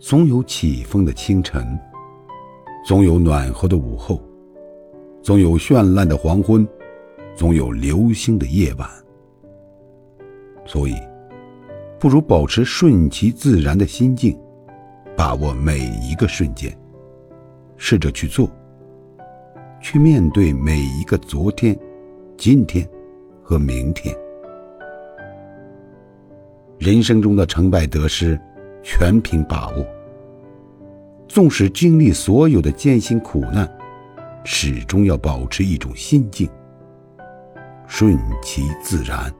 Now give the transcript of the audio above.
总有起风的清晨，总有暖和的午后，总有绚烂的黄昏，总有流星的夜晚。所以，不如保持顺其自然的心境，把握每一个瞬间，试着去做，去面对每一个昨天、今天和明天。人生中的成败得失，全凭把握。纵使经历所有的艰辛苦难，始终要保持一种心境，顺其自然。